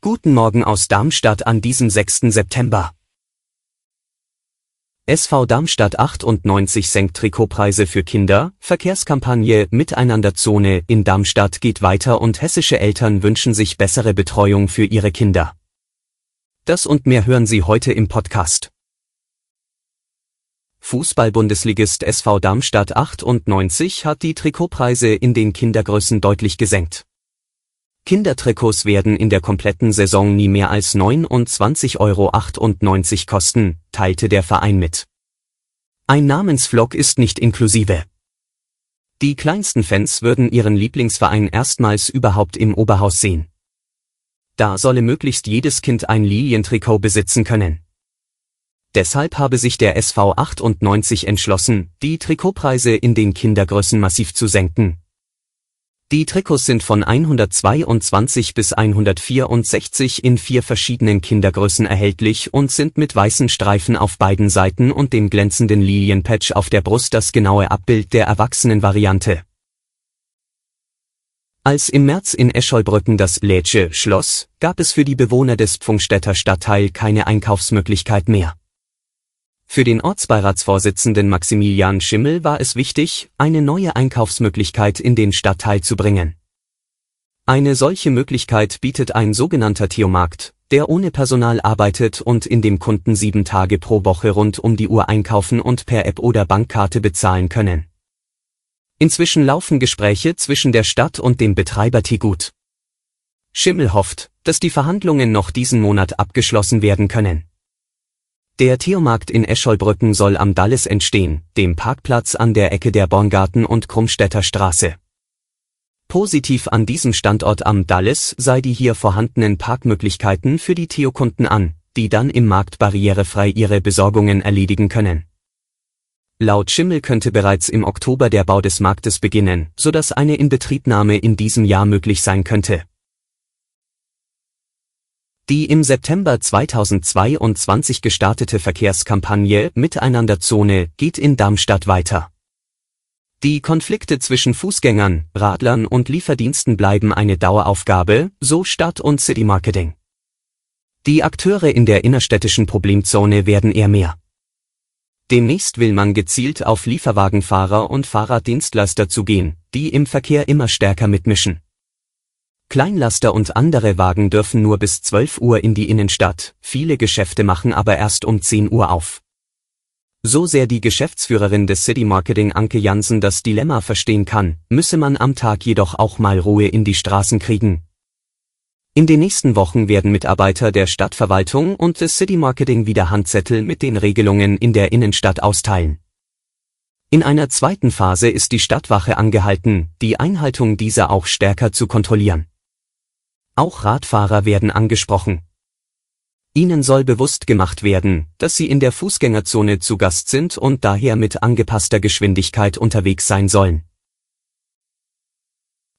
Guten Morgen aus Darmstadt an diesem 6. September. SV Darmstadt 98 senkt Trikotpreise für Kinder, Verkehrskampagne Miteinanderzone in Darmstadt geht weiter und hessische Eltern wünschen sich bessere Betreuung für ihre Kinder. Das und mehr hören Sie heute im Podcast. Fußball-Bundesligist SV Darmstadt 98 hat die Trikotpreise in den Kindergrößen deutlich gesenkt. Kindertrikots werden in der kompletten Saison nie mehr als 29,98 Euro kosten, teilte der Verein mit. Ein Namensvlog ist nicht inklusive. Die kleinsten Fans würden ihren Lieblingsverein erstmals überhaupt im Oberhaus sehen. Da solle möglichst jedes Kind ein Lilientrikot besitzen können. Deshalb habe sich der SV 98 entschlossen, die Trikotpreise in den Kindergrößen massiv zu senken. Die Trikots sind von 122 bis 164 in vier verschiedenen Kindergrößen erhältlich und sind mit weißen Streifen auf beiden Seiten und dem glänzenden Lilienpatch auf der Brust das genaue Abbild der Erwachsenenvariante. Als im März in Escholbrücken das Lätsche schloss, gab es für die Bewohner des Pfungstädter Stadtteil keine Einkaufsmöglichkeit mehr. Für den Ortsbeiratsvorsitzenden Maximilian Schimmel war es wichtig, eine neue Einkaufsmöglichkeit in den Stadtteil zu bringen. Eine solche Möglichkeit bietet ein sogenannter Theomarkt, der ohne Personal arbeitet und in dem Kunden sieben Tage pro Woche rund um die Uhr einkaufen und per App oder Bankkarte bezahlen können. Inzwischen laufen Gespräche zwischen der Stadt und dem Betreiber Tegut. Schimmel hofft, dass die Verhandlungen noch diesen Monat abgeschlossen werden können. Der Theomarkt in Escholbrücken soll am Dalles entstehen, dem Parkplatz an der Ecke der Borngarten und Krummstädter Straße. Positiv an diesem Standort am Dalles sei die hier vorhandenen Parkmöglichkeiten für die Theo-Kunden an, die dann im Markt barrierefrei ihre Besorgungen erledigen können. Laut Schimmel könnte bereits im Oktober der Bau des Marktes beginnen, so dass eine Inbetriebnahme in diesem Jahr möglich sein könnte. Die im September 2022 gestartete Verkehrskampagne Miteinanderzone geht in Darmstadt weiter. Die Konflikte zwischen Fußgängern, Radlern und Lieferdiensten bleiben eine Daueraufgabe, so Stadt und City Marketing. Die Akteure in der innerstädtischen Problemzone werden eher mehr. Demnächst will man gezielt auf Lieferwagenfahrer und Fahrraddienstleister zugehen, die im Verkehr immer stärker mitmischen. Kleinlaster und andere Wagen dürfen nur bis 12 Uhr in die Innenstadt, viele Geschäfte machen aber erst um 10 Uhr auf. So sehr die Geschäftsführerin des City Marketing Anke Jansen das Dilemma verstehen kann, müsse man am Tag jedoch auch mal Ruhe in die Straßen kriegen. In den nächsten Wochen werden Mitarbeiter der Stadtverwaltung und des City Marketing wieder Handzettel mit den Regelungen in der Innenstadt austeilen. In einer zweiten Phase ist die Stadtwache angehalten, die Einhaltung dieser auch stärker zu kontrollieren. Auch Radfahrer werden angesprochen. Ihnen soll bewusst gemacht werden, dass sie in der Fußgängerzone zu Gast sind und daher mit angepasster Geschwindigkeit unterwegs sein sollen.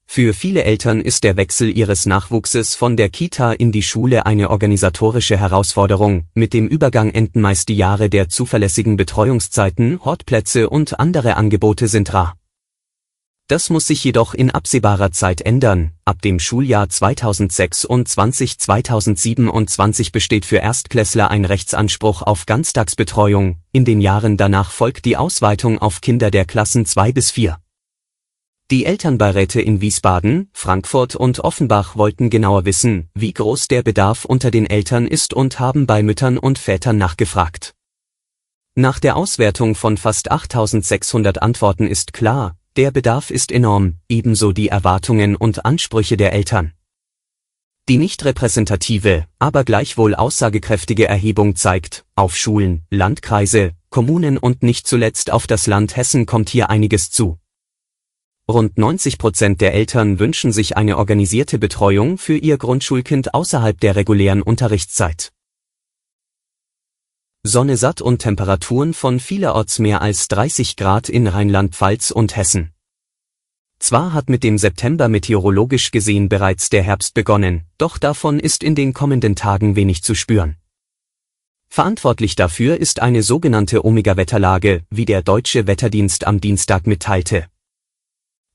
Für viele Eltern ist der Wechsel ihres Nachwuchses von der Kita in die Schule eine organisatorische Herausforderung, mit dem Übergang enden meist die Jahre der zuverlässigen Betreuungszeiten, Hortplätze und andere Angebote sind rar. Das muss sich jedoch in absehbarer Zeit ändern. Ab dem Schuljahr 2026-2027 besteht für Erstklässler ein Rechtsanspruch auf Ganztagsbetreuung. In den Jahren danach folgt die Ausweitung auf Kinder der Klassen 2 bis 4. Die Elternbeiräte in Wiesbaden, Frankfurt und Offenbach wollten genauer wissen, wie groß der Bedarf unter den Eltern ist und haben bei Müttern und Vätern nachgefragt. Nach der Auswertung von fast 8600 Antworten ist klar, der Bedarf ist enorm, ebenso die Erwartungen und Ansprüche der Eltern. Die nicht repräsentative, aber gleichwohl aussagekräftige Erhebung zeigt, auf Schulen, Landkreise, Kommunen und nicht zuletzt auf das Land Hessen kommt hier einiges zu. Rund 90 Prozent der Eltern wünschen sich eine organisierte Betreuung für ihr Grundschulkind außerhalb der regulären Unterrichtszeit. Sonne satt und Temperaturen von vielerorts mehr als 30 Grad in Rheinland-Pfalz und Hessen. Zwar hat mit dem September meteorologisch gesehen bereits der Herbst begonnen, doch davon ist in den kommenden Tagen wenig zu spüren. Verantwortlich dafür ist eine sogenannte Omega-Wetterlage, wie der deutsche Wetterdienst am Dienstag mitteilte.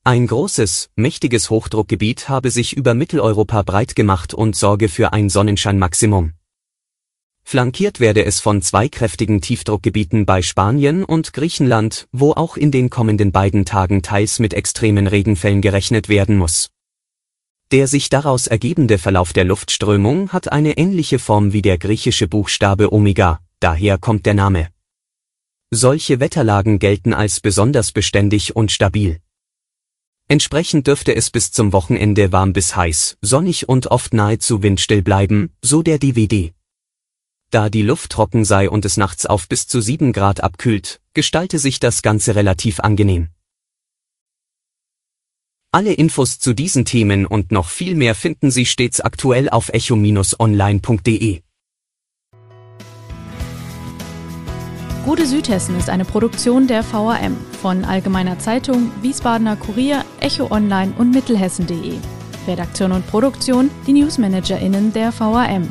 Ein großes, mächtiges Hochdruckgebiet habe sich über Mitteleuropa breit gemacht und sorge für ein Sonnenscheinmaximum. Flankiert werde es von zwei kräftigen Tiefdruckgebieten bei Spanien und Griechenland, wo auch in den kommenden beiden Tagen teils mit extremen Regenfällen gerechnet werden muss. Der sich daraus ergebende Verlauf der Luftströmung hat eine ähnliche Form wie der griechische Buchstabe Omega, daher kommt der Name. Solche Wetterlagen gelten als besonders beständig und stabil. Entsprechend dürfte es bis zum Wochenende warm bis heiß, sonnig und oft nahezu windstill bleiben, so der DWD. Da die Luft trocken sei und es nachts auf bis zu 7 Grad abkühlt, gestalte sich das Ganze relativ angenehm. Alle Infos zu diesen Themen und noch viel mehr finden Sie stets aktuell auf echo-online.de. Gute Südhessen ist eine Produktion der VAM von Allgemeiner Zeitung, Wiesbadener Kurier, Echo Online und Mittelhessen.de. Redaktion und Produktion die NewsmanagerInnen der VAM.